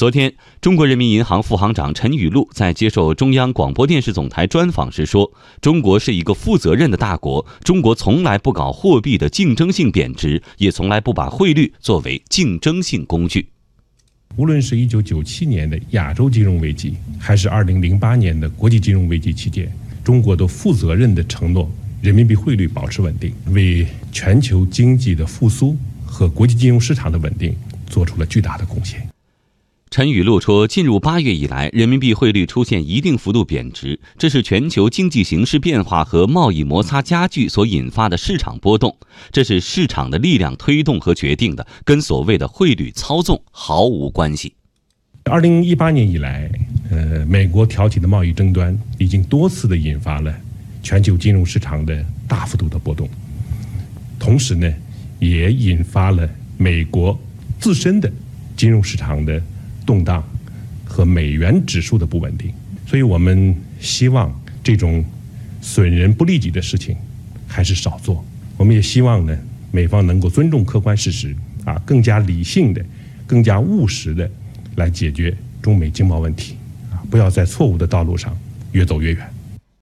昨天，中国人民银行副行长陈雨露在接受中央广播电视总台专访时说：“中国是一个负责任的大国，中国从来不搞货币的竞争性贬值，也从来不把汇率作为竞争性工具。无论是一九九七年的亚洲金融危机，还是二零零八年的国际金融危机期间，中国都负责任地承诺人民币汇率保持稳定，为全球经济的复苏和国际金融市场的稳定做出了巨大的贡献。”陈雨露说：“进入八月以来，人民币汇率出现一定幅度贬值，这是全球经济形势变化和贸易摩擦加剧所引发的市场波动，这是市场的力量推动和决定的，跟所谓的汇率操纵毫无关系。”二零一八年以来，呃，美国挑起的贸易争端已经多次的引发了全球金融市场的大幅度的波动，同时呢，也引发了美国自身的金融市场的。动荡和美元指数的不稳定，所以我们希望这种损人不利己的事情还是少做。我们也希望呢，美方能够尊重客观事实，啊，更加理性的、更加务实的来解决中美经贸问题，啊，不要在错误的道路上越走越远。